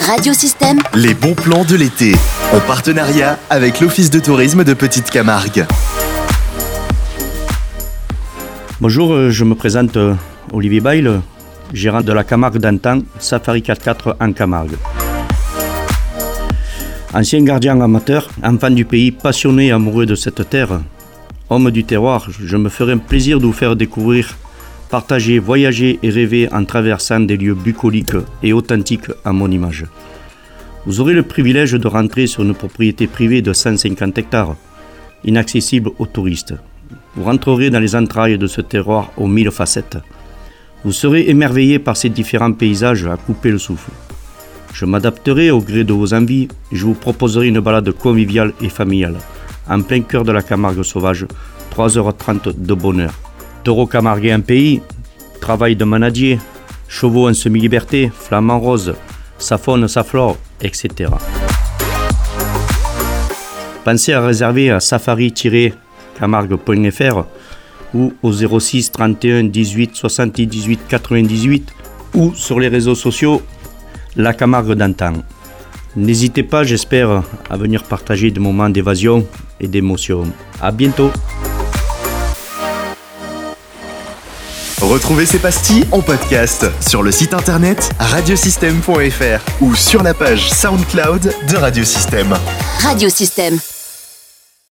Radiosystème, Les bons plans de l'été. En partenariat avec l'Office de tourisme de Petite Camargue. Bonjour, euh, je me présente euh, Olivier Bail, gérant de la Camargue d'antan, Safari 4x4 en Camargue. Ancien gardien amateur, enfant du pays, passionné et amoureux de cette terre, homme du terroir, je me ferai un plaisir de vous faire découvrir, partager, voyager et rêver en traversant des lieux bucoliques et authentiques à mon image. Vous aurez le privilège de rentrer sur une propriété privée de 150 hectares, inaccessible aux touristes. Vous rentrerez dans les entrailles de ce terroir aux mille facettes. Vous serez émerveillé par ces différents paysages à couper le souffle. Je m'adapterai au gré de vos envies et je vous proposerai une balade conviviale et familiale, en plein cœur de la Camargue sauvage, 3h30 de bonheur. Taureau camarguais en pays, travail de manadier, chevaux en semi-liberté, flamant rose, sa faune, sa flore, etc. Pensez à réserver à safari-camargue.fr ou au 06 31 18 78 98 ou sur les réseaux sociaux La Camargue d'antan. N'hésitez pas, j'espère, à venir partager des moments d'évasion et d'émotion. À bientôt Retrouvez ces pastilles en podcast sur le site internet radiosystème.fr ou sur la page SoundCloud de Radiosystème. Radiosystème.